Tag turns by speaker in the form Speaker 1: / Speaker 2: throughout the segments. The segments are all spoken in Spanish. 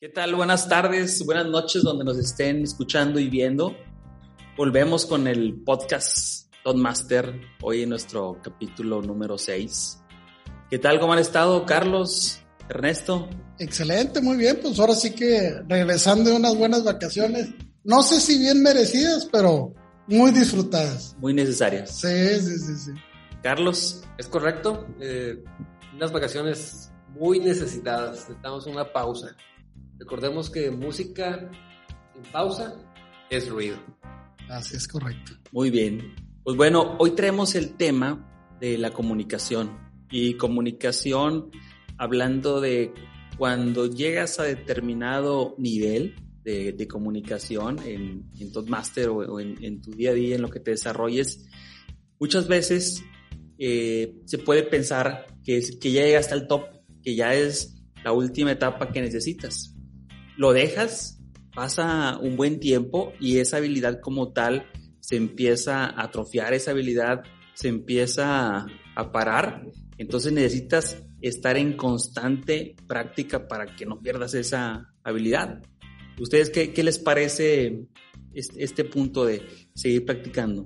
Speaker 1: ¿Qué tal? Buenas tardes, buenas noches donde nos estén escuchando y viendo. Volvemos con el podcast Master hoy en nuestro capítulo número 6. ¿Qué tal? ¿Cómo han estado, Carlos, Ernesto?
Speaker 2: Excelente, muy bien. Pues ahora sí que regresando de unas buenas vacaciones. No sé si bien merecidas, pero muy disfrutadas.
Speaker 1: Muy necesarias.
Speaker 2: Sí, sí, sí, sí.
Speaker 1: Carlos.
Speaker 3: Es correcto. Eh, unas vacaciones muy necesitadas. Necesitamos una pausa. Recordemos que música en pausa es ruido.
Speaker 2: Así es correcto.
Speaker 1: Muy bien. Pues bueno, hoy traemos el tema de la comunicación. Y comunicación hablando de cuando llegas a determinado nivel de, comunicación en, en Toastmaster o, en, en, tu día a día, en lo que te desarrolles, muchas veces eh, se puede pensar que, que ya llegaste al top, que ya es la última etapa que necesitas lo dejas, pasa un buen tiempo y esa habilidad como tal se empieza a atrofiar, esa habilidad se empieza a parar. Entonces necesitas estar en constante práctica para que no pierdas esa habilidad. ¿Ustedes qué, les parece este, este, punto de seguir practicando?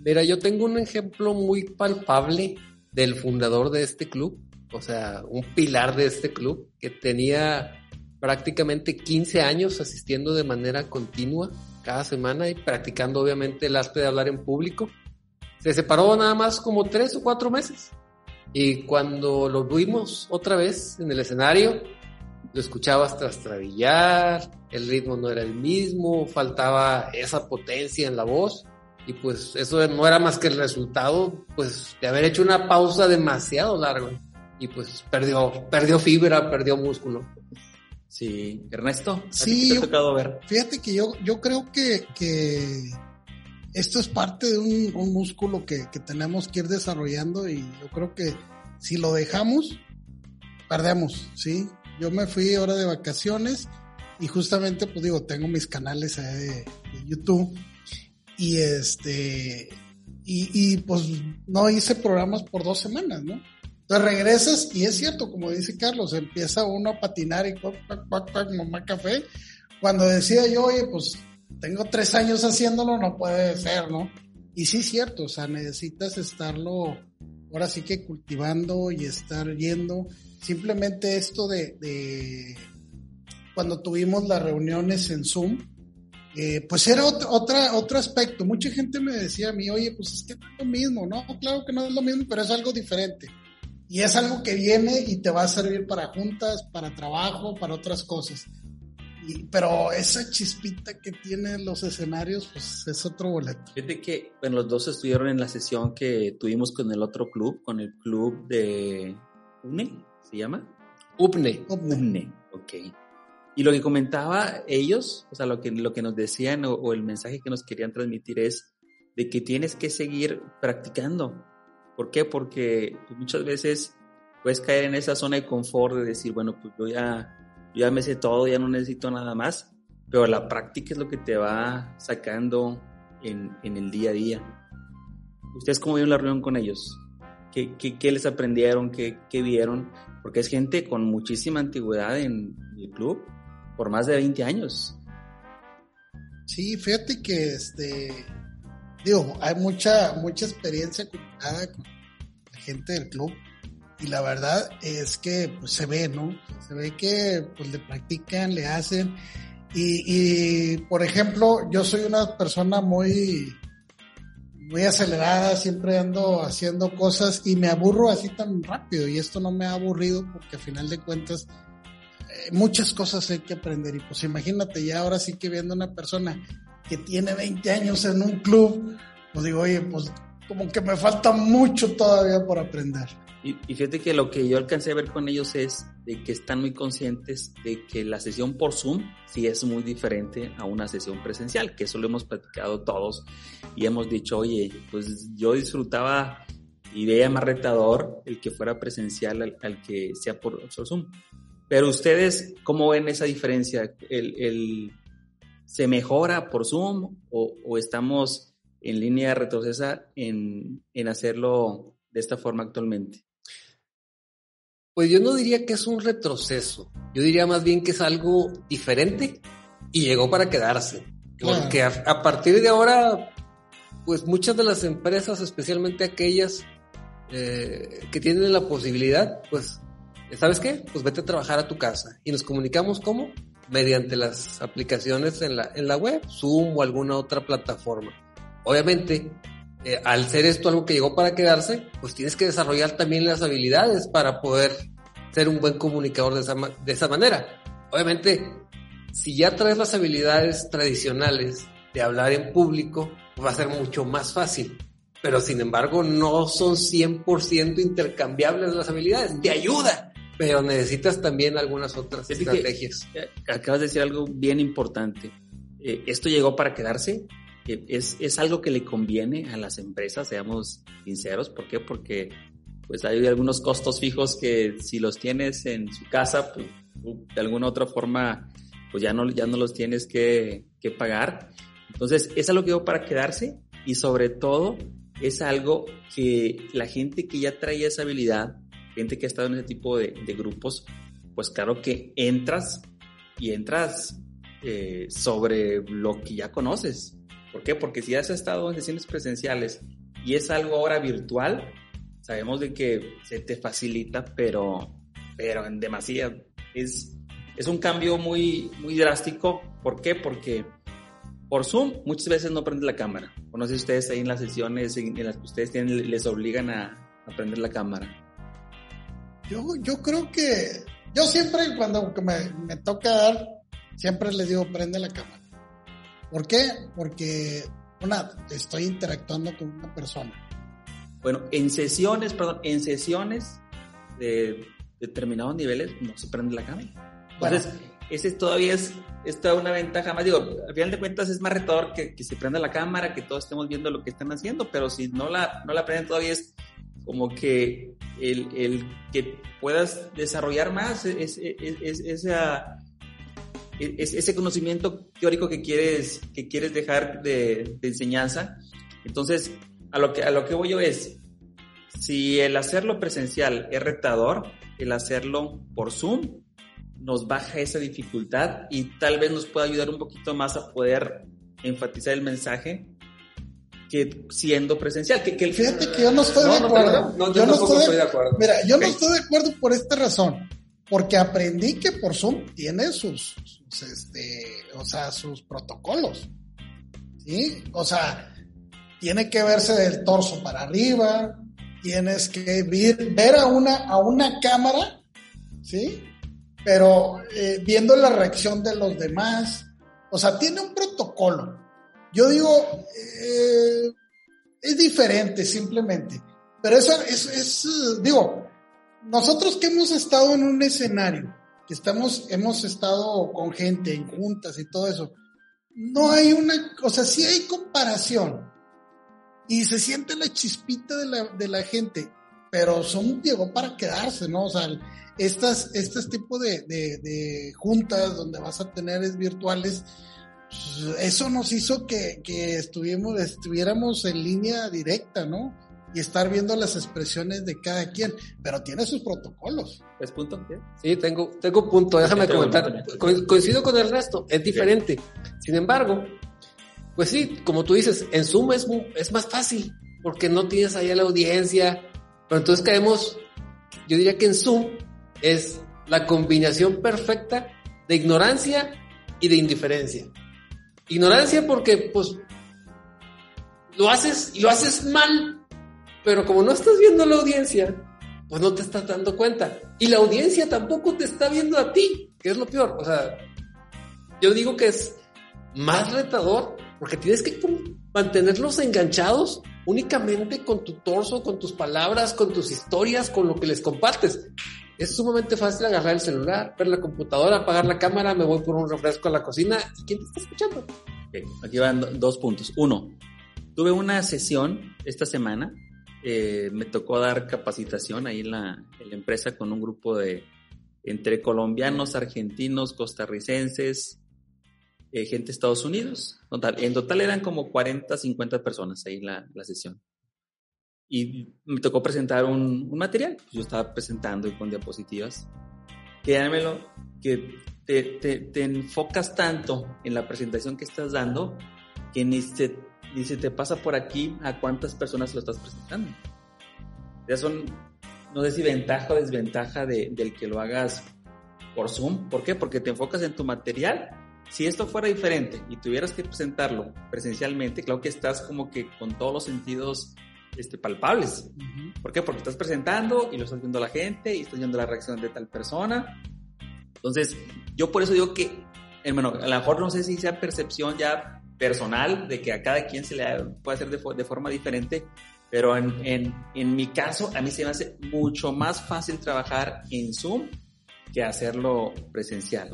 Speaker 3: Mira, yo tengo un ejemplo muy palpable del fundador de este club, o sea, un pilar de este club que tenía prácticamente 15 años asistiendo de manera continua cada semana y practicando obviamente el arte de hablar en público. Se separó nada más como tres o cuatro meses. Y cuando lo vimos otra vez en el escenario, lo escuchabas trastrabillar, el ritmo no era el mismo, faltaba esa potencia en la voz. Y pues eso no era más que el resultado pues de haber hecho una pausa demasiado larga. Y pues perdió, perdió fibra, perdió músculo.
Speaker 1: Sí, Ernesto,
Speaker 2: sí, te ha tocado ver? Fíjate que yo, yo creo que, que esto es parte de un, músculo que, que, tenemos que ir desarrollando y yo creo que si lo dejamos, perdemos, ¿sí? Yo me fui ahora de vacaciones y justamente, pues digo, tengo mis canales de, de YouTube y este, y, y pues no hice programas por dos semanas, ¿no? Entonces regresas y es cierto, como dice Carlos, empieza uno a patinar y mamá café. Cuando decía yo, oye, pues tengo tres años haciéndolo, no puede ser, ¿no? Y sí es cierto, o sea, necesitas estarlo ahora sí que cultivando y estar yendo. Simplemente esto de, de cuando tuvimos las reuniones en Zoom, eh, pues era otro, otra, otro aspecto. Mucha gente me decía a mí, oye, pues es que no es lo mismo, ¿no? Claro que no es lo mismo, pero es algo diferente. Y es algo que viene y te va a servir para juntas, para trabajo, para otras cosas. pero esa chispita que tienen los escenarios, pues es otro boleto.
Speaker 1: Fíjate que, bueno, los dos estuvieron en la sesión que tuvimos con el otro club, con el club de UNE, ¿se llama?
Speaker 3: UPNE.
Speaker 1: UPNE, ok. Y lo que comentaba ellos, o sea, lo que, lo que nos decían o, o el mensaje que nos querían transmitir es de que tienes que seguir practicando ¿Por qué? Porque pues, muchas veces puedes caer en esa zona de confort de decir, bueno, pues yo ya, ya me sé todo, ya no necesito nada más, pero la práctica es lo que te va sacando en, en el día a día. ¿Ustedes cómo vieron la reunión con ellos? ¿Qué, qué, qué les aprendieron? ¿Qué, ¿Qué, vieron? Porque es gente con muchísima antigüedad en el club, por más de 20 años.
Speaker 2: Sí, fíjate que este, digo, hay mucha, mucha experiencia con la gente del club y la verdad es que pues, se ve, ¿no? Se ve que pues le practican, le hacen y, y por ejemplo, yo soy una persona muy muy acelerada, siempre ando haciendo cosas y me aburro así tan rápido y esto no me ha aburrido porque a final de cuentas eh, muchas cosas hay que aprender y pues imagínate ya ahora sí que viendo una persona que tiene 20 años en un club, pues digo, oye, pues como que me falta mucho todavía por aprender.
Speaker 1: Y, fíjate que lo que yo alcancé a ver con ellos es de que están muy conscientes de que la sesión por Zoom sí es muy diferente a una sesión presencial, que eso lo hemos platicado todos y hemos dicho, oye, pues yo disfrutaba y veía más retador el que fuera presencial al, que sea por, Zoom. Pero ustedes, ¿cómo ven esa diferencia? ¿El, el se mejora por Zoom o, estamos en línea retrocesa en, en hacerlo de esta forma actualmente?
Speaker 3: Pues yo no diría que es un retroceso, yo diría más bien que es algo diferente y llegó para quedarse. Porque a, partir de ahora, pues muchas de las empresas, especialmente aquellas eh, que tienen la posibilidad, pues, ¿sabes qué? Pues vete a trabajar a tu casa. Y nos comunicamos cómo? Mediante las aplicaciones en la, en la web, Zoom o alguna otra plataforma. Obviamente, eh, al ser esto algo que llegó para quedarse, pues tienes que desarrollar también las habilidades para poder ser un buen comunicador de esa, de esa manera. Obviamente, si ya traes las habilidades tradicionales de hablar en público, va a ser mucho más fácil. Pero sin embargo, no son 100% intercambiables las habilidades. Te ayuda, pero necesitas también algunas otras estrategias.
Speaker 1: acabas de decir algo bien importante. Eh, esto llegó para quedarse. es, es algo que le conviene a las empresas, seamos sinceros. ¿Por qué? Porque pues hay algunos costos fijos que si los tienes en su casa, pues, de alguna otra forma pues ya no, ya no los tienes que, que pagar. Entonces, es algo que va para quedarse y sobre todo es algo que la gente que ya trae esa habilidad, gente que ha estado en ese tipo de, de grupos, pues claro que entras y entras eh, sobre lo que ya conoces. ¿Por qué? Porque si has estado en sesiones presenciales y es algo ahora virtual, sabemos de que se te facilita, pero, pero en demasía es es un cambio muy, muy drástico. ¿Por qué? Porque por Zoom muchas veces no prende la cámara. O ustedes ahí en las sesiones en las que ustedes tienen, les obligan a, prender la cámara.
Speaker 2: Yo, yo creo que, yo siempre cuando me, me toca dar, siempre les digo prende la cámara. ¿Por qué? Porque, una, estoy interactuando con una persona.
Speaker 1: Bueno, en sesiones, perdón, en sesiones de determinados niveles no se prende la cámara. Entonces, ese todavía es, es toda una ventaja más. Digo, al final de cuentas es más retador que, que se prenda la cámara, que todos estemos viendo lo que están haciendo, pero si no la, no la prenden todavía es como que el, el que puedas desarrollar más es, es, esa, ese conocimiento teórico que quieres, que quieres dejar de, de, enseñanza. Entonces, a lo, que, a lo que voy yo es, si el hacerlo presencial es retador, el hacerlo por Zoom nos baja esa dificultad y tal vez nos pueda ayudar un poquito más a poder enfatizar el mensaje que siendo presencial. Que, que
Speaker 2: Fíjate que yo no estoy de acuerdo. yo no estoy, de acuerdo. Mira, yo no estoy de acuerdo por esta razón. Porque aprendí que por Zoom tiene sus, este, o sea, sus protocolos. ¿Sí? O sea, tiene que verse del torso para arriba, tienes que ver, ver a una, a una cámara, ¿sí? pero eh, viendo la reacción de los demás, o sea, tiene un protocolo. Yo digo, eh, es diferente simplemente, pero eso es, digo, nosotros que hemos estado en un escenario, que estamos, hemos estado con gente en juntas y todo eso, no hay una, o sea, sí hay comparación y se siente la chispita de la, de la gente, pero son, llegó para quedarse, ¿no? O sea, estas, este tipo de, de, juntas donde vas a tener virtuales, pues, eso nos hizo que, que estuvimos, estuviéramos en línea directa, ¿no? Y estar viendo las expresiones de cada quien, pero tiene sus protocolos.
Speaker 1: ¿Es punto?
Speaker 3: Sí, tengo, tengo punto, déjame comentar. coincido con el resto, es diferente. Sin embargo, pues sí, como tú dices, en Zoom es, es más fácil, porque no tienes ahí a la audiencia, pero entonces caemos, yo diría que en Zoom es la combinación perfecta de ignorancia y de indiferencia. Ignorancia porque, pues, lo haces y lo haces mal, pero como no estás viendo a la audiencia, pues no te estás dando cuenta. Y la audiencia tampoco te está viendo a ti, que es lo peor. O sea, yo digo que es más retador porque tienes que mantenerlos enganchados únicamente con tu torso, con tus palabras, con tus historias, con lo que les compartes. Es sumamente fácil agarrar el celular, ver la computadora, apagar la cámara, me voy por un refresco a la cocina. ¿Y quién te está escuchando?
Speaker 1: aquí van dos puntos. Uno, tuve una sesión esta semana. Eh, me tocó dar capacitación ahí en la, empresa con un grupo de entre colombianos, argentinos, costarricenses, eh, gente de Estados Unidos. En total eran como 40, 50 personas ahí la, la sesión. Y me tocó presentar un, un material. Yo estaba presentando con diapositivas. Créanmelo, que te, te, te, enfocas tanto en la presentación que estás dando que ni se, ni se te pasa por aquí a cuántas personas lo estás presentando. Ya son, no sé si ventaja o desventaja de, del que lo hagas por Zoom. ¿Por qué? Porque te enfocas en tu material. Si esto fuera diferente y tuvieras que presentarlo presencialmente, claro que estás como que con todos los sentidos este, palpables. ¿Por qué? Porque estás presentando y lo estás viendo la gente y estás viendo la reacción de tal persona. Entonces, yo por eso digo que, hermano, a lo mejor no sé si sea percepción ya personal de que a cada quien se le puede hacer de, de forma diferente, pero en, en, en, mi caso, a mí se me hace mucho más fácil trabajar en Zoom que hacerlo presencial.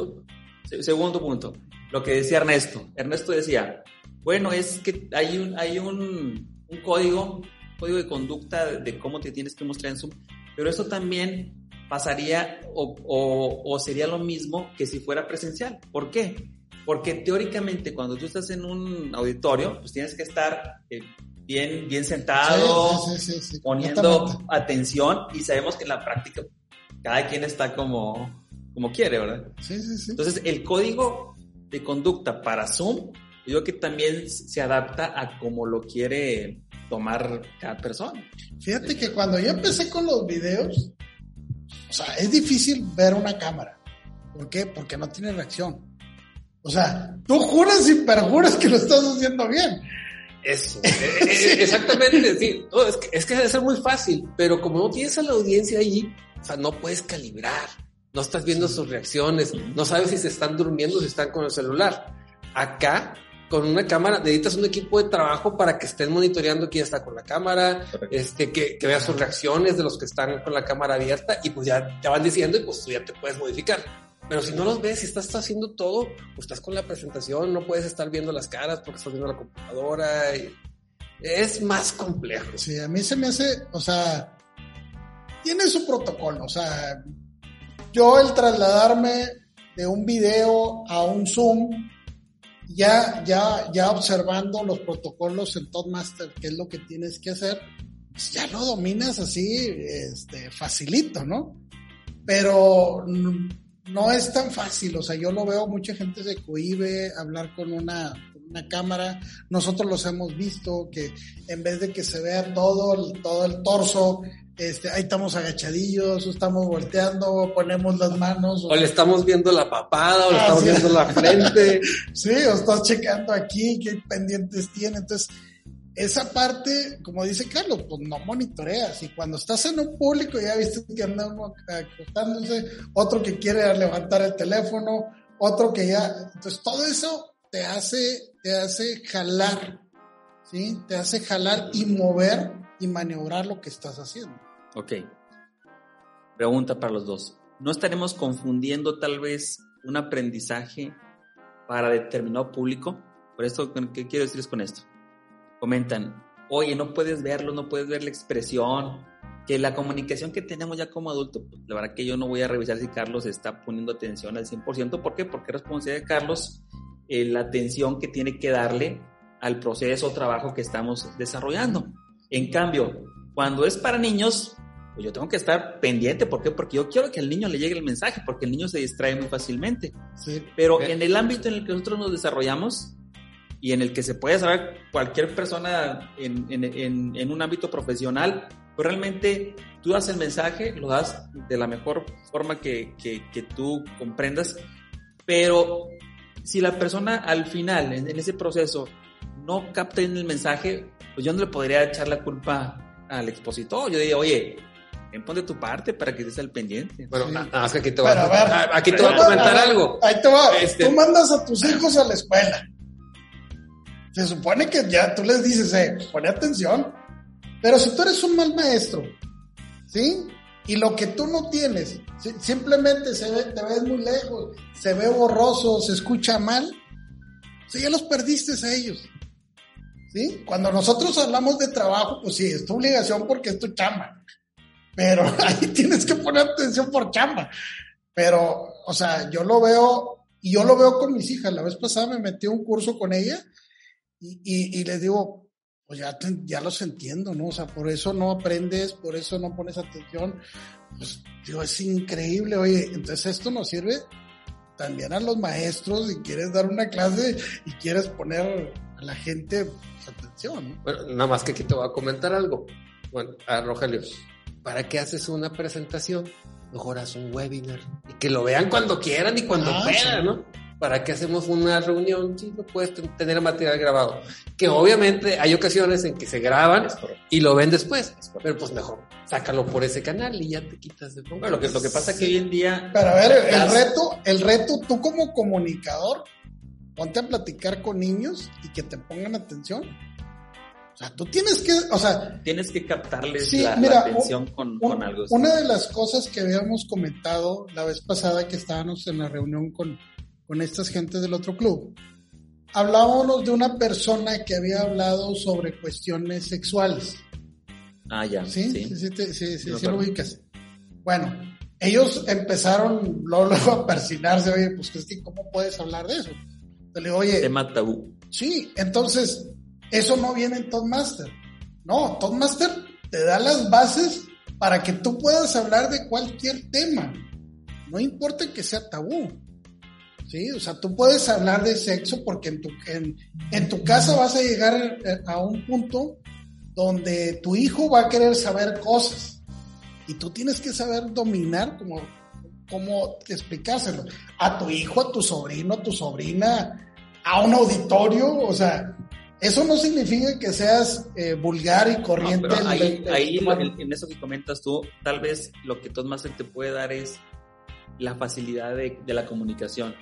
Speaker 1: Segundo punto, lo que decía Ernesto. Ernesto decía, bueno, es que hay un, hay un, un código código de conducta de cómo te tienes que mostrar en Zoom, pero esto también pasaría o, o, o, sería lo mismo que si fuera presencial. ¿Por qué? Porque teóricamente cuando tú estás en un auditorio, pues tienes que estar eh, bien, bien sentado, sí, sí, sí, poniendo atención y sabemos que en la práctica cada quien está como, como quiere, ¿verdad?
Speaker 2: Sí, sí, sí.
Speaker 1: Entonces el código de conducta para Zoom, yo creo que también se adapta a cómo lo quiere tomar cada persona.
Speaker 2: Fíjate que cuando yo empecé con los videos, o sea, es difícil ver una cámara. ¿Por qué? Porque no tiene reacción. O sea, tú juras y perjuras que lo estás haciendo bien.
Speaker 3: Eso, exactamente, sí. No, es, que, es que debe ser muy fácil, pero como no tienes a la audiencia ahí, o sea, no puedes calibrar, no estás viendo sus reacciones, no sabes si se están durmiendo, si están con el celular. Acá con una cámara, necesitas un equipo de trabajo para que estén monitoreando quién está con la cámara, este, que, que veas sus reacciones de los que están con la cámara abierta y pues ya te van diciendo y pues tú ya te puedes modificar. Pero si no los ves, si estás haciendo todo, pues estás con la presentación, no puedes estar viendo las caras porque estás viendo la computadora. Y es más complejo.
Speaker 2: Sí, a mí se me hace, o sea, tiene su protocolo. O sea, yo el trasladarme de un video a un Zoom, ya, ya, ya observando los protocolos en Toastmaster, qué es lo que tienes que hacer, pues ya lo dominas así, este, facilito, ¿no? Pero no es tan fácil, o sea, yo lo veo, mucha gente se cohibe hablar con una, una cámara, nosotros los hemos visto que en vez de que se vea todo el, todo el torso, este, ahí estamos agachadillos, estamos volteando, ponemos las manos.
Speaker 3: O, o le estamos viendo la papada, o le estamos sí. viendo la frente.
Speaker 2: sí, o estás checando aquí qué pendientes tiene. Entonces, esa parte, como dice Carlos, pues no monitoreas. Y cuando estás en un público, ya viste que andan acostándose, otro que quiere levantar el teléfono, otro que ya. Entonces, todo eso te hace, te hace jalar, ¿sí? Te hace jalar y mover y maniobrar lo que estás haciendo.
Speaker 1: Ok. Pregunta para los dos. ¿No estaremos confundiendo tal vez un aprendizaje para determinado público? Por esto, ¿qué quiero decirles con esto? Comentan, oye, no puedes verlo, no puedes ver la expresión, que la comunicación que tenemos ya como adulto, pues, la verdad que yo no voy a revisar si Carlos está poniendo atención al 100%. ¿Por qué? Porque es responsabilidad de Carlos eh, la atención que tiene que darle al proceso o trabajo que estamos desarrollando. En cambio, cuando es para niños, pues yo tengo que estar pendiente. ¿Por qué? Porque yo quiero que al niño le llegue el mensaje, porque el niño se distrae muy fácilmente.
Speaker 2: Sí.
Speaker 1: Pero en el ámbito en el que nosotros nos desarrollamos y en el que se puede saber cualquier persona en, en, en, en un ámbito profesional, pues realmente tú das el mensaje, lo das de la mejor forma que, que, que tú comprendas, pero si la persona al final, en, en ese proceso, no capta en el mensaje, pues yo no le podría echar la culpa al expositor. Yo diría, oye, ven, pon de tu parte para que estés al pendiente.
Speaker 3: Bueno, sí. nada más que aquí te voy a, ver, aquí te voy a comentar
Speaker 2: a,
Speaker 3: algo.
Speaker 2: Ahí te va. Este... Tú mandas a tus hijos a la escuela. Se supone que ya tú les dices, eh, pone atención. Pero si tú eres un mal maestro, ¿sí? Y lo que tú no tienes, simplemente se te ves muy lejos, se ve borroso, se escucha mal, sí, ya los perdiste a ellos. ¿Sí? Cuando nosotros hablamos de trabajo, pues sí, es tu obligación porque es tu chamba. Pero ahí tienes que poner atención por chamba. Pero, o sea, yo lo veo, y yo lo veo con mis hijas. La vez pasada me metí a un curso con ella y, y les digo, pues ya, ya los entiendo, ¿no? O sea, por eso no aprendes, por eso no pones atención. Pues, digo, es increíble, oye, entonces esto nos sirve también a los maestros si quieres dar una clase y quieres poner a la gente pues, atención, ¿no?
Speaker 3: Bueno, nada más que aquí te voy a comentar algo. Bueno, a Rogelio, ¿para qué haces una presentación? Mejor haz un webinar y que lo vean cuando quieran y cuando
Speaker 2: Ah,
Speaker 3: puedan,
Speaker 2: sí.
Speaker 3: ¿no? ¿Para qué hacemos una reunión? Sí, no puedes ten- tener material grabado. Que obviamente hay ocasiones en que se graban y lo ven después. Pero pues mejor, sácalo por ese canal y ya te quitas de
Speaker 1: Bueno, lo que, lo que pasa es que hoy en día
Speaker 2: Pero a ver, el reto, el reto, tú como comunicador, ponte a platicar con niños y que te pongan atención. O sea, tú tienes que, o sea,
Speaker 1: tienes que captarles
Speaker 2: Sí,
Speaker 1: la,
Speaker 2: mira,
Speaker 1: la atención con,
Speaker 2: un-
Speaker 1: con algo.
Speaker 2: una de las cosas que habíamos comentado la vez pasada que estábamos en la reunión con, con estas gentes del otro club, hablábamos de una persona que había hablado sobre cuestiones sexuales.
Speaker 1: Ah, ya.
Speaker 2: Sí,
Speaker 1: Sí.
Speaker 2: sí, sí, te- sí, sí,
Speaker 1: Sí,
Speaker 2: lo ubicas. Bueno, ellos empezaron luego, luego a persinarse, oye, pues Cristi, ¿cómo puedes hablar de eso? Le digo, oye,
Speaker 1: Tema tabú.
Speaker 2: sí, entonces, eso no viene en Toastmaster. No, Toastmaster te da las bases para que tú puedas hablar de cualquier tema. No importa que sea tabú. Sí, o sea, tú puedes hablar de sexo porque en tu, en, en tu casa vas a llegar eh, a un punto donde tu hijo va a querer saber cosas y tú tienes que saber dominar cómo, cómo explicárselo a tu hijo, a tu sobrino, a tu sobrina, a un auditorio, o sea, eso no significa que seas eh, vulgar y
Speaker 1: No,
Speaker 2: corriente.
Speaker 1: pero ahí, ahí
Speaker 2: en
Speaker 1: eso que comentas tú, tal vez lo que Toastmaster te puede dar es la facilidad de, de la comunicación.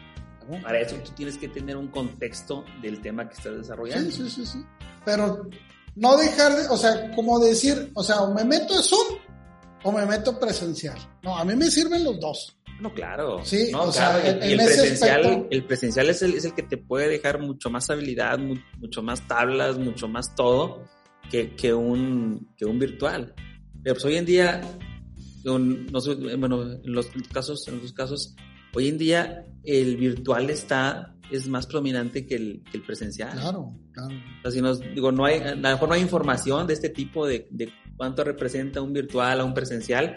Speaker 1: Para eso tú tienes que tener un contexto del tema que estás desarrollando.
Speaker 2: Sí, sí, sí, sí. Pero no dejar de, o sea, como decir, o sea, o me meto a Zoom o me meto presencial. No, a mí me sirven los dos.
Speaker 1: No, claro.
Speaker 2: Sí,
Speaker 1: no,
Speaker 2: o sea,
Speaker 1: claro.
Speaker 2: en
Speaker 1: el
Speaker 2: ese
Speaker 1: presencial,
Speaker 2: aspecto-
Speaker 1: el presencial es el, es el que te puede dejar mucho más habilidad, mu- mucho más tablas, mucho más todo que, que, un, que un virtual. Pero pues hoy en día, un- no sé, bueno, en los casos, en los casos, hoy en día el virtual está, es más prominente que el, que el presencial.
Speaker 2: Claro, claro.
Speaker 1: O sea, si nos, digo, no hay, a lo mejor no hay información de este tipo de, de cuánto representa un virtual a un presencial,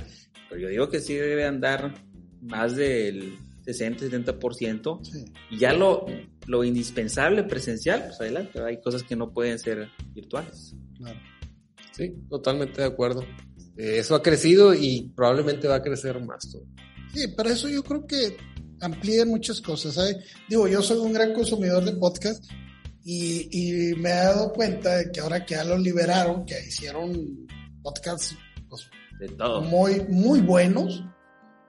Speaker 1: pero yo digo que sí debe andar más del 60-70%.
Speaker 2: Sí.
Speaker 1: Y ya lo, lo indispensable presencial, pues adelante, hay cosas que no pueden ser virtuales.
Speaker 2: Claro.
Speaker 3: Sí, totalmente de acuerdo. Eh, eso ha crecido y probablemente va a crecer más. todo.
Speaker 2: Sí, pero eso yo creo que amplía muchas cosas. ¿sabes? Digo, yo soy un gran consumidor de podcast y, y me he dado cuenta de que ahora que ya lo liberaron, que hicieron podcasts pues,
Speaker 1: De todo.
Speaker 2: muy, muy buenos,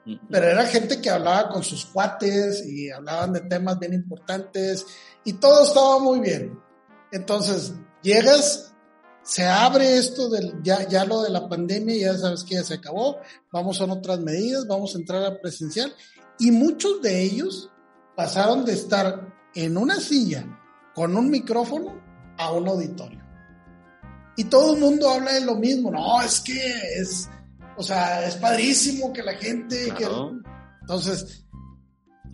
Speaker 1: Mm,
Speaker 2: pero era gente que hablaba con sus cuates y hablaban de temas bien importantes y todo estaba muy bien. Entonces, llegas, se abre esto del, ya, ya lo de la pandemia, ya sabes que ya se acabó, vamos a otras medidas, vamos a entrar a presencial y muchos de ellos pasaron de estar en una silla con un micrófono a un auditorio. Y todo el mundo habla de lo mismo, no, es que es, o sea, es padrísimo que la gente, que- entonces,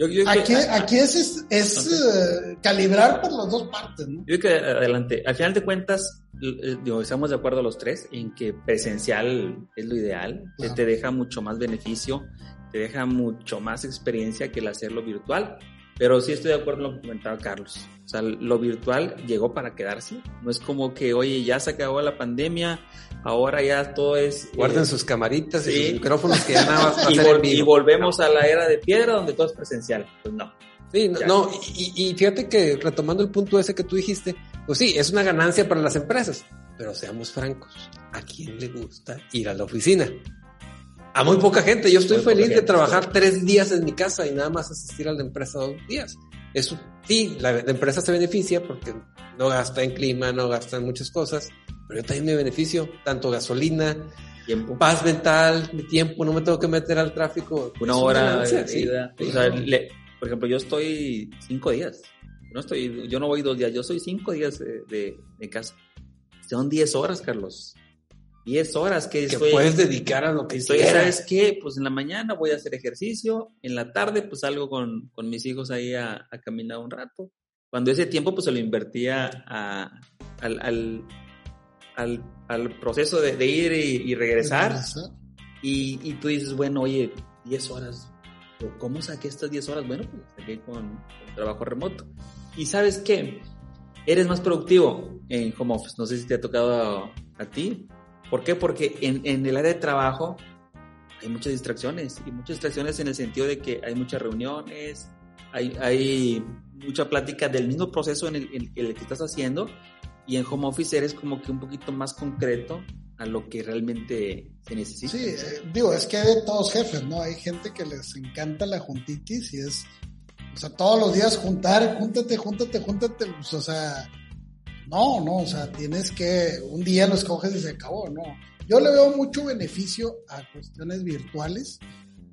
Speaker 1: Yo, yo creo
Speaker 2: aquí,
Speaker 1: que-
Speaker 2: aquí es, es, es, eh, calibrar por las dos partes, ¿no?
Speaker 1: Yo creo que adelante. Al final de cuentas, eh, digo, estamos de acuerdo los tres en que presencial es lo ideal, que te deja mucho más beneficio, te deja mucho más experiencia que el hacerlo virtual. Pero sí estoy de acuerdo en lo que comentaba Carlos. O sea, lo virtual llegó para quedarse. No es como que, oye, ya se acabó la pandemia, ahora ya todo es... eh,
Speaker 3: Guarden sus camaritas y sus micrófonos que ya nada más
Speaker 1: y, vol-
Speaker 3: en vivo.
Speaker 1: y volvemos a la era de piedra donde todo es presencial. Pues no.
Speaker 3: Sí, no, y, y fíjate que retomando el punto ese que tú dijiste, pues sí, es una ganancia para las empresas, pero seamos francos, ¿a quién le gusta ir a la oficina? A muy poca gente, yo estoy
Speaker 1: Muy
Speaker 3: feliz de
Speaker 1: gente,
Speaker 3: trabajar tres días en mi casa y nada más asistir a la empresa dos días. Eso sí, la, la empresa se beneficia porque no gasta en clima, no gasta en muchas cosas, pero yo también me beneficio, tanto gasolina,
Speaker 1: Tiempo.
Speaker 3: paz mental, mi tiempo, no me tengo que meter al tráfico.
Speaker 1: una
Speaker 3: Es
Speaker 1: hora
Speaker 3: ganancia,
Speaker 1: de
Speaker 3: sí.
Speaker 1: O sea, le- por ejemplo, yo estoy cinco días. Yo no estoy, yo no voy dos días, yo soy cinco días de, de- de casa. Son diez horas, Carlos. Diez horas que,
Speaker 3: que
Speaker 1: estoy,
Speaker 3: puedes dedicar a lo que
Speaker 1: estoy,
Speaker 3: quieras.
Speaker 1: ¿sabes qué? Pues en la mañana voy a hacer ejercicio, en la tarde pues salgo con, con mis hijos ahí a, a caminar un rato. Cuando ese tiempo pues se lo invertía a, al, al, al, al proceso de, de ir y, y regresar. Y, y, tú dices, bueno, oye, 10 horas. ¿Cómo saqué estas 10 horas? Bueno, pues saqué con, con trabajo remoto. Y sabes qué? Eres más productivo en home office. No sé si te ha tocado a, a ti. ¿Por qué? Porque en, en el área de trabajo hay muchas distracciones. Y muchas distracciones en el sentido de que hay muchas reuniones, hay, hay mucha plática del mismo proceso en el, en el, que estás haciendo y en home office eres como que un poquito más concreto a lo que realmente se necesita.
Speaker 2: Sí, eh, digo, es que hay de todos jefes, ¿no? Hay gente que les encanta la juntitis y es, o sea, todos los días juntar, júntate, júntate, júntate, pues, o sea, no, no, o sea, tienes que, un día lo escoges y se acabó, ¿no? Yo le veo mucho beneficio a cuestiones virtuales.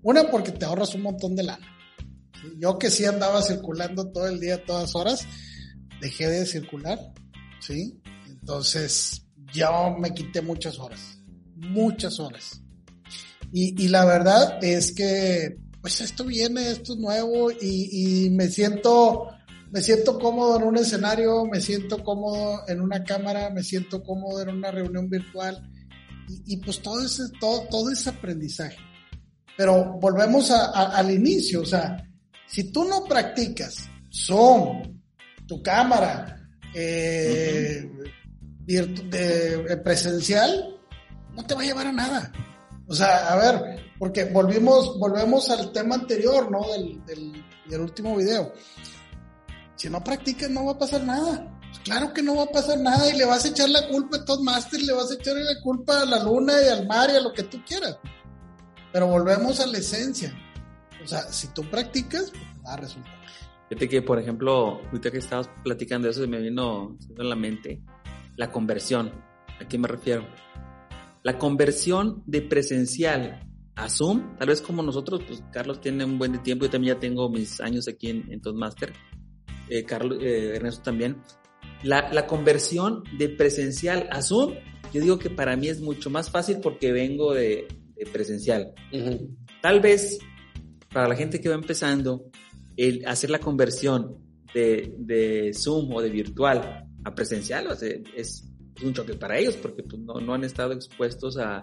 Speaker 2: Una, porque te ahorras un montón de lana. Yo que sí andaba circulando todo el día, todas horas, dejé de circular, ¿sí? Entonces, yo me quité muchas horas, muchas horas. Y, la verdad es que, pues esto viene, esto es nuevo y, me siento, me siento cómodo en un escenario, me siento cómodo en una cámara, me siento cómodo en una reunión virtual y, y pues todo ese, todo, todo ese aprendizaje. Pero volvemos a, a, al inicio, o sea, si tú no practicas Zoom, tu cámara, eh, uh -huh. de, presencial, no te va a llevar a nada. O sea, a ver, porque volvimos, volvemos al tema anterior, ¿no? Del, del, del último video. Si no practicas, no va a pasar nada. Claro que no va a pasar nada y le vas a echar la culpa a Toastmaster, le vas a echar la culpa a la luna y al mar y a lo que tú quieras. Pero volvemos a la esencia. O sea, si tú practicas, pues va a resultar.
Speaker 1: Fíjate que, por ejemplo, ahorita que estabas platicando eso, me vino en la mente la conversión. ¿A qué me refiero? La conversión de presencial a Zoom, tal vez como nosotros, pues Carlos tiene un buen tiempo, yo también ya tengo mis años aquí en, en Toastmaster, eh, Carlos, eh, Ernesto también. La, la conversión de presencial a Zoom, yo digo que para mí es mucho más fácil porque vengo de, de presencial. Uh -huh. Tal vez para la gente que va empezando, el hacer la conversión de, de Zoom o de virtual a presencial o sea, es, es, un choque para ellos porque pues, no, no, han estado expuestos a,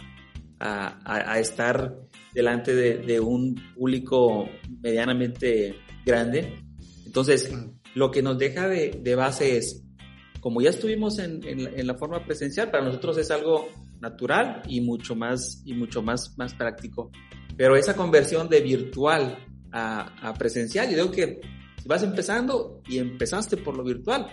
Speaker 1: a, a estar delante de, de, un público medianamente grande. Entonces, lo que nos deja de, de base es, como ya estuvimos en, en, en, la forma presencial, para nosotros es algo natural y mucho más, y mucho más, más práctico. Pero esa conversión de virtual a, a presencial, yo digo que si vas empezando y empezaste por lo virtual,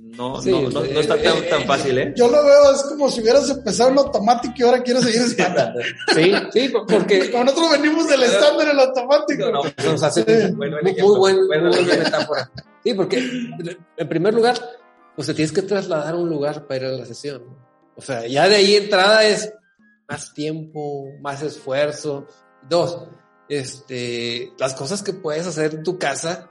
Speaker 1: no, sí, no, no, no, está tan, eh, tan, fácil, ¿eh?
Speaker 2: Yo lo veo, es como si hubieras empezado en automático y ahora quieres seguir estándar.
Speaker 3: sí, sí, porque...
Speaker 2: Como nosotros venimos del estándar en automático. No,
Speaker 3: no, nos hace sí. muy, muy, muy, buen, muy buena metáfora. Sí, porque en primer lugar, pues te tienes que trasladar un lugar para ir a la sesión. O sea, ya de ahí entrada es más tiempo, más esfuerzo. Dos, este, las cosas que puedes hacer en tu casa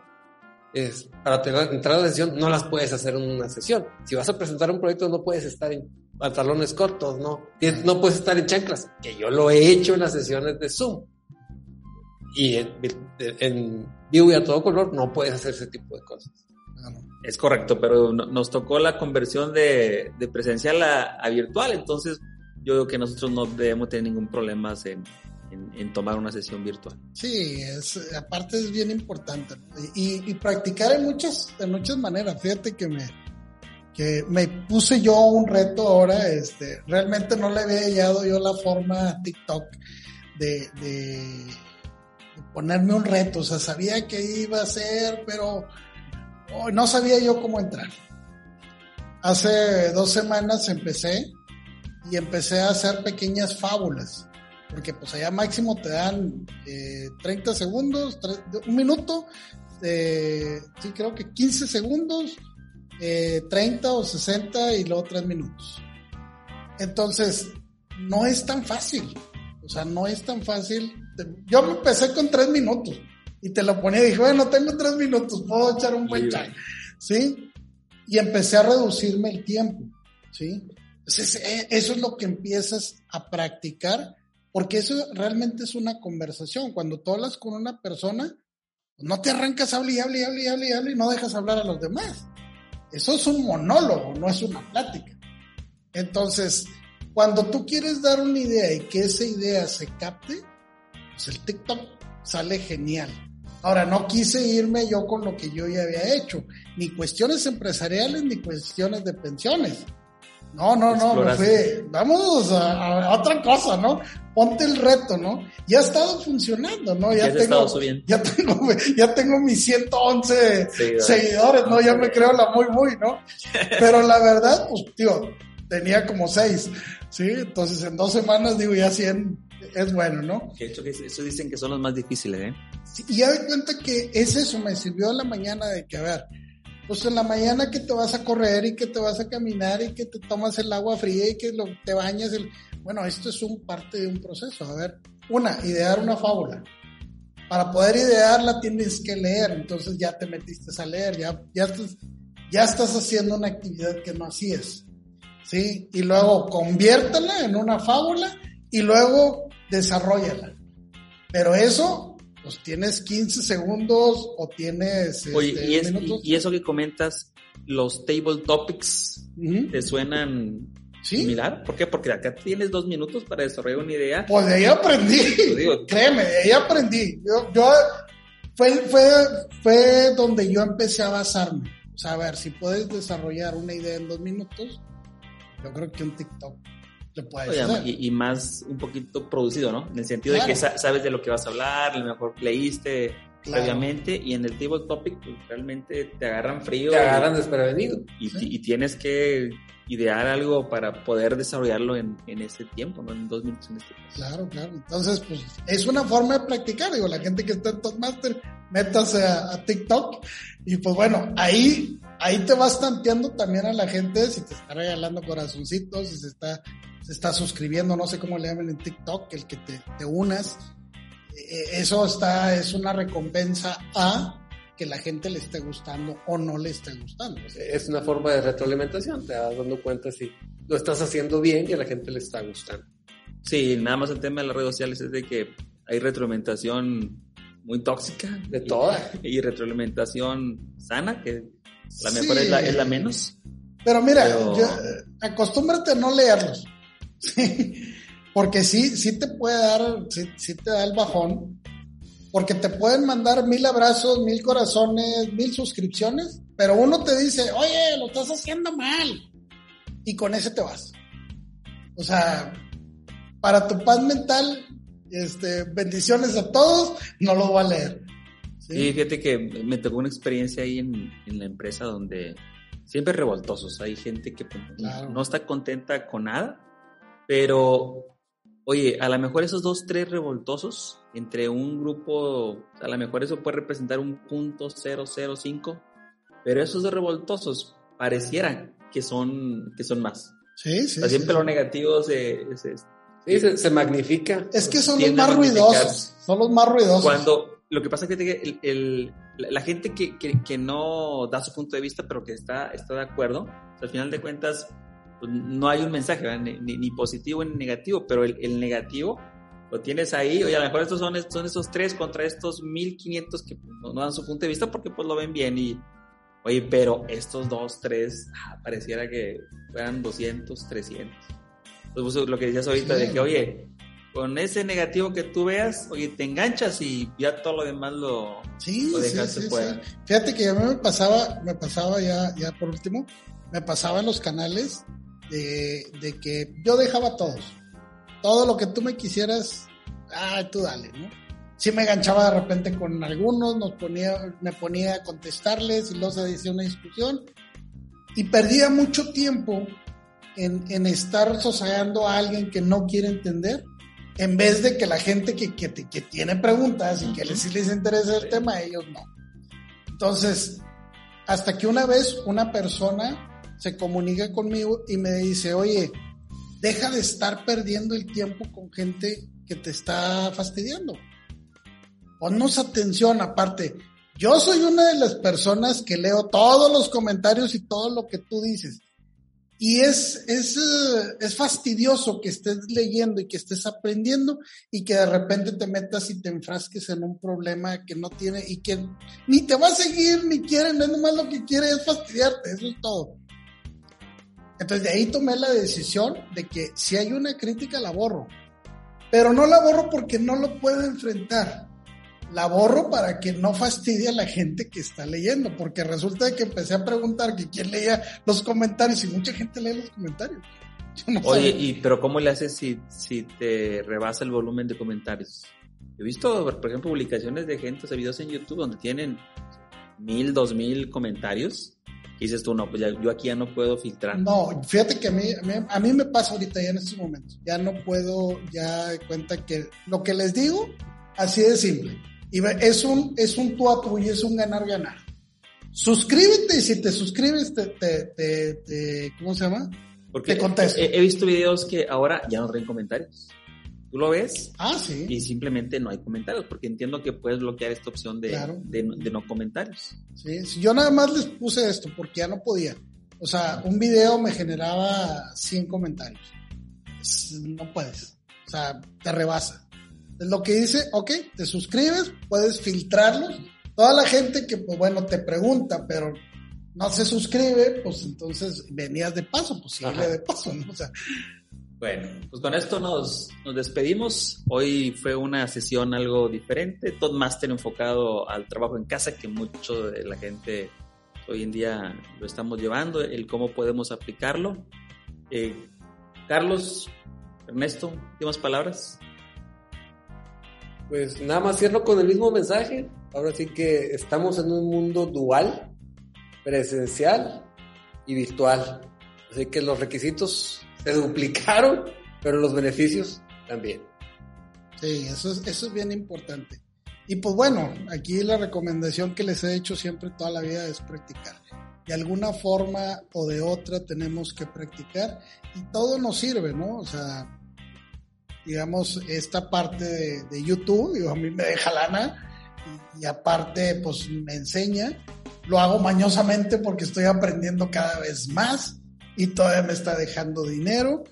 Speaker 3: es, para tener, entrar a la sesión no las puedes hacer en una sesión. Si vas a presentar un proyecto no puedes estar en pantalones cortos, no, no puedes estar en chanclas, que yo lo he hecho en las sesiones de Zoom. Y en, en vivo y a todo color no puedes hacer ese tipo de cosas.
Speaker 1: Es correcto, pero nos tocó la conversión de, de presencial a, a, virtual, entonces yo creo que nosotros no debemos tener ningún problema en, en, en, tomar una sesión virtual.
Speaker 2: Sí, es, aparte es bien importante. Y, y, practicar en muchas, en muchas maneras. Fíjate que me, que me puse yo un reto ahora, este, realmente no le había hallado yo la forma a TikTok de, ponerme un reto. O sea, sabía que iba a ser, pero oh, no sabía yo cómo entrar. Hace dos semanas empecé y empecé a hacer pequeñas fábulas porque pues allá máximo te dan eh, 30 segundos, un minuto, eh, sí creo que 15 segundos, eh, 30 o 60 y luego 3 minutos. Entonces, no es tan fácil, o sea, no es tan fácil. Yo me empecé con 3 minutos y te lo ponía y dije, bueno, tengo 3 minutos, puedo echar un buen chai, ¿sí? Y empecé a reducirme el tiempo, ¿sí? Entonces, eh, eso es lo que empiezas a practicar porque eso realmente es una conversación. Cuando tú hablas con una persona, no te arrancas, hable y hable y hable y hable y hable y no dejas hablar a los demás. Eso es un monólogo, no es una plática. Entonces, cuando tú quieres dar una idea y que esa idea se capte, pues el TikTok sale genial. Ahora, no quise irme yo con lo que yo ya había hecho, ni cuestiones empresariales, ni cuestiones de pensiones. No, no, no, me fue, vamos a, otra cosa, ¿no? Ponte el reto, ¿no? Ya ha estado funcionando, ¿no? Ya, tengo, ya tengo, ya tengo mis 111 seguidores, ¿no? Ya me creo la muy, muy, ¿no? Pero la verdad, pues, tío, tenía como seis, ¿sí? Entonces en dos semanas, digo, ya 100 es bueno, ¿no?
Speaker 1: Hecho, eso dicen que son los más difíciles, ¿eh?
Speaker 2: y ya de cuenta que es eso, me sirvió la mañana de que, a ver, pues en la mañana que te vas a correr y que te vas a caminar y que te tomas el agua fría y que lo, te bañas, el... bueno, esto es un parte de un proceso. A ver, una, idear una fábula. Para poder idearla tienes que leer, entonces ya te metiste a leer, ya, ya, estás, ya estás haciendo una actividad que no hacías. ¿Sí? Y luego conviértela en una fábula y luego desarrollala. Pero eso pues tienes 15 segundos o tienes
Speaker 1: Oye, este, y, eso que comentas, los table topics, ¿te suenan similar? ¿Por qué? Porque acá tienes dos minutos para desarrollar una idea.
Speaker 2: Pues de ahí aprendí, créeme, de ahí aprendí. Yo, yo fue, fue, fue donde yo empecé a basarme. O sea, a ver, si puedes desarrollar una idea en dos minutos, yo creo que un TikTok
Speaker 1: y, más un poquito producido, ¿no? En el sentido de que sabes de lo que vas a hablar, a lo mejor leíste previamente y en el table topic pues, realmente te agarran frío.
Speaker 3: Te agarran desprevenido.
Speaker 1: Y, tienes que idear algo para poder desarrollarlo en, en este tiempo, ¿no? En dos minutos en este caso.
Speaker 2: Claro, claro. Entonces, pues es una forma de practicar. Digo, la gente que está en Toastmaster, métase a, a TikTok y pues bueno, ahí ahí te vas tanteando también a la gente si te está regalando corazoncitos, si se está, se está suscribiendo, no sé cómo le llaman en TikTok, el que te, te unas. Eh, eso está, es una recompensa a que la gente le esté gustando o no le esté gustando.
Speaker 3: Es una forma de retroalimentación, te vas dando cuenta si lo estás haciendo bien y a la gente le está gustando.
Speaker 1: Sí, nada más el tema de las redes sociales es de que hay retroalimentación muy tóxica.
Speaker 3: De toda.
Speaker 1: Y, retroalimentación sana, que la mejor es, la, menos.
Speaker 2: Pero mira, acostúmbrate a no leerlos. Porque sí, sí te puede dar, sí, te da el bajón. Porque te pueden mandar mil abrazos, mil corazones, mil suscripciones, pero uno te dice, oye, lo estás haciendo mal. Y con ese te vas. O sea, para tu paz mental, este, bendiciones a todos, no lo voy a leer.
Speaker 1: Sí, fíjate que me tocó una experiencia ahí en, la empresa donde siempre revoltosos. Hay gente que pues, no está contenta con nada, pero oye, a lo mejor esos dos, tres revoltosos entre un grupo, a lo mejor eso puede representar un punto 005, pero esos dos revoltosos parecieran que son, que son más.
Speaker 2: Sí, sí.
Speaker 1: siempre lo negativo se,
Speaker 3: se, magnifica.
Speaker 2: Es que son los más ruidosos. Son los más ruidosos.
Speaker 1: Cuando, lo que pasa es que el, la gente que, que, no da su punto de vista, pero que está, está de acuerdo, al final de cuentas, pues, no hay un mensaje, ni, ni, positivo ni negativo, pero el, el, negativo lo tienes ahí, oye, a lo mejor estos son, son esos tres contra estos 1500 que no, dan su punto de vista porque pues lo ven bien y, oye, pero estos dos, tres, ah, pareciera que fueran 200, 300. Entonces, lo que decías ahorita de que, oye, con ese negativo que tú veas, oye, te enganchas y ya todo lo demás lo,
Speaker 2: sí, dejas fuera. Fíjate que a mí me pasaba, me pasaba ya, ya por último, me pasaba en los canales de, de que yo dejaba todos. Todo lo que tú me quisieras, ah, tú dale, ¿no? Sí me enganchaba de repente con algunos, nos ponía, me ponía a contestarles y luego se decía una discusión y perdía mucho tiempo en, en estar sosegando a alguien que no quiere entender en vez de que la gente que, que, que tiene preguntas y que les, sí les interesa el tema, ellos no. Entonces, hasta que una vez una persona se comunica conmigo y me dice, oye, deja de estar perdiendo el tiempo con gente que te está fastidiando. Ponnos atención, aparte, yo soy una de las personas que leo todos los comentarios y todo lo que tú dices. Y es, es, eh, es fastidioso que estés leyendo y que estés aprendiendo y que de repente te metas y te enfrasques en un problema que no tiene y que ni te va a seguir ni quiere, no es nomás lo que quiere es fastidiarte, eso es todo. Entonces de ahí tomé la decisión de que si hay una crítica la borro. Pero no la borro porque no lo puedo enfrentar. La borro para que no fastidie a la gente que está leyendo, porque resulta que empecé a preguntar que quién leía los comentarios y mucha gente lee los comentarios.
Speaker 1: Oye, y pero ¿cómo le haces si, si te rebasa el volumen de comentarios? He visto, por ejemplo, publicaciones de gente, o sea, videos en YouTube donde tienen mil, dos mil comentarios. Y dices tú, no, pues ya, yo aquí ya no puedo filtrar.
Speaker 2: No, fíjate que a mí, a mí, me pasa ahorita ya en estos momentos. Ya no puedo, ya de cuenta que lo que les digo, así de simple. Y es un, es un tú a tú y es un ganar-ganar. Suscríbete y si te suscribes, te, te, te, ¿cómo se llama?
Speaker 1: Porque te contesto. He, he, visto videos que ahora ya no traen comentarios. Tú lo ves
Speaker 2: ah, sí.
Speaker 1: y simplemente no hay comentarios, porque entiendo que puedes bloquear esta opción de, de, no comentarios.
Speaker 2: Sí, sí, yo nada más les puse esto porque ya no podía. O sea, un video me generaba 100 comentarios. No puedes. O sea, te rebasa. Es lo que dice, ok, te suscribes, puedes filtrarlos. Toda la gente que, pues bueno, te pregunta, pero no se suscribe, pues entonces venías de paso, pues síguele de paso, ¿no? O sea,
Speaker 1: bueno, pues con esto nos, nos despedimos. Hoy fue una sesión algo diferente, todo máster enfocado al trabajo en casa, que mucho de la gente hoy en día lo estamos llevando, el cómo podemos aplicarlo. Eh, Carlos, Ernesto, últimas palabras.
Speaker 3: Pues nada más cierro con el mismo mensaje. Ahora sí que estamos en un mundo dual, presencial y virtual. Así que los requisitos se duplicaron, pero los beneficios también.
Speaker 2: Sí, eso es, eso es bien importante. Y pues bueno, aquí la recomendación que les he hecho siempre toda la vida es practicar. De alguna forma o de otra tenemos que practicar y todo nos sirve, ¿no? O sea, digamos, esta parte de, YouTube, digo, a mí me deja lana y, y, aparte pues me enseña. Lo hago mañosamente porque estoy aprendiendo cada vez más y todavía me está dejando dinero.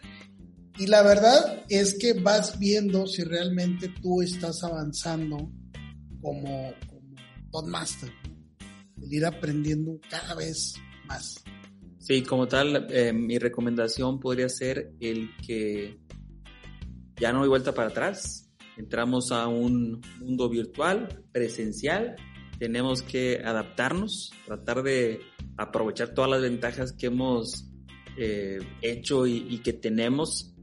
Speaker 2: Y la verdad es que vas viendo si realmente tú estás avanzando como, como Master, el ir aprendiendo cada vez más.
Speaker 1: Sí, como tal, eh, mi recomendación podría ser el que ya no hay vuelta para atrás. Entramos a un mundo virtual, presencial, tenemos que adaptarnos, tratar de aprovechar todas las ventajas que hemos eh, hecho y, que tenemos,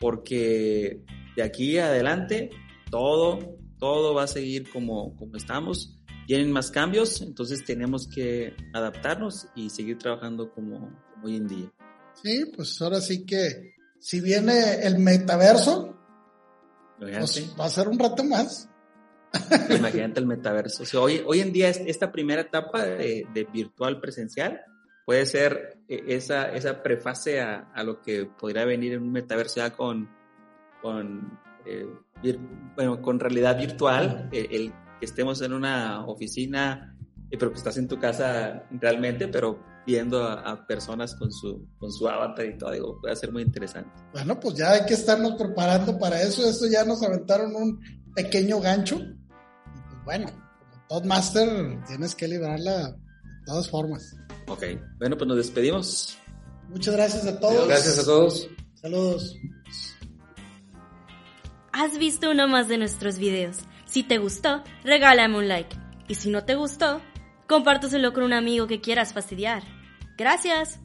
Speaker 1: porque de aquí adelante todo, todo va a seguir como, como estamos. Vienen más cambios, entonces tenemos que adaptarnos y seguir trabajando como, hoy en día.
Speaker 2: Sí, pues ahora sí que si viene el metaverso, pues va a ser un rato más.
Speaker 1: Imagínate el metaverso. hoy, hoy en día esta primera etapa de, de virtual presencial puede ser eh, esa, esa prefase a, a, lo que podría venir en un metaverso ya con, con, eh, bueno, con realidad virtual, el, el, que estemos en una oficina, eh, pero que estás en tu casa realmente, pero viendo a, a, personas con su, con su avatar y todo, digo, puede ser muy interesante.
Speaker 2: Bueno, pues ya hay que estarnos preparando para eso, esto ya nos aventaron un pequeño gancho, y pues bueno, como Toddmaster tienes que librarla de todas formas.
Speaker 1: Ok, bueno, pues nos despedimos.
Speaker 2: Muchas gracias a todos.
Speaker 3: Gracias a todos.
Speaker 2: Saludos.
Speaker 4: Has visto uno más de nuestros videos. Si te gustó, regálame un like. Y si no te gustó, compárteselo con un amigo que quieras fastidiar. Gracias.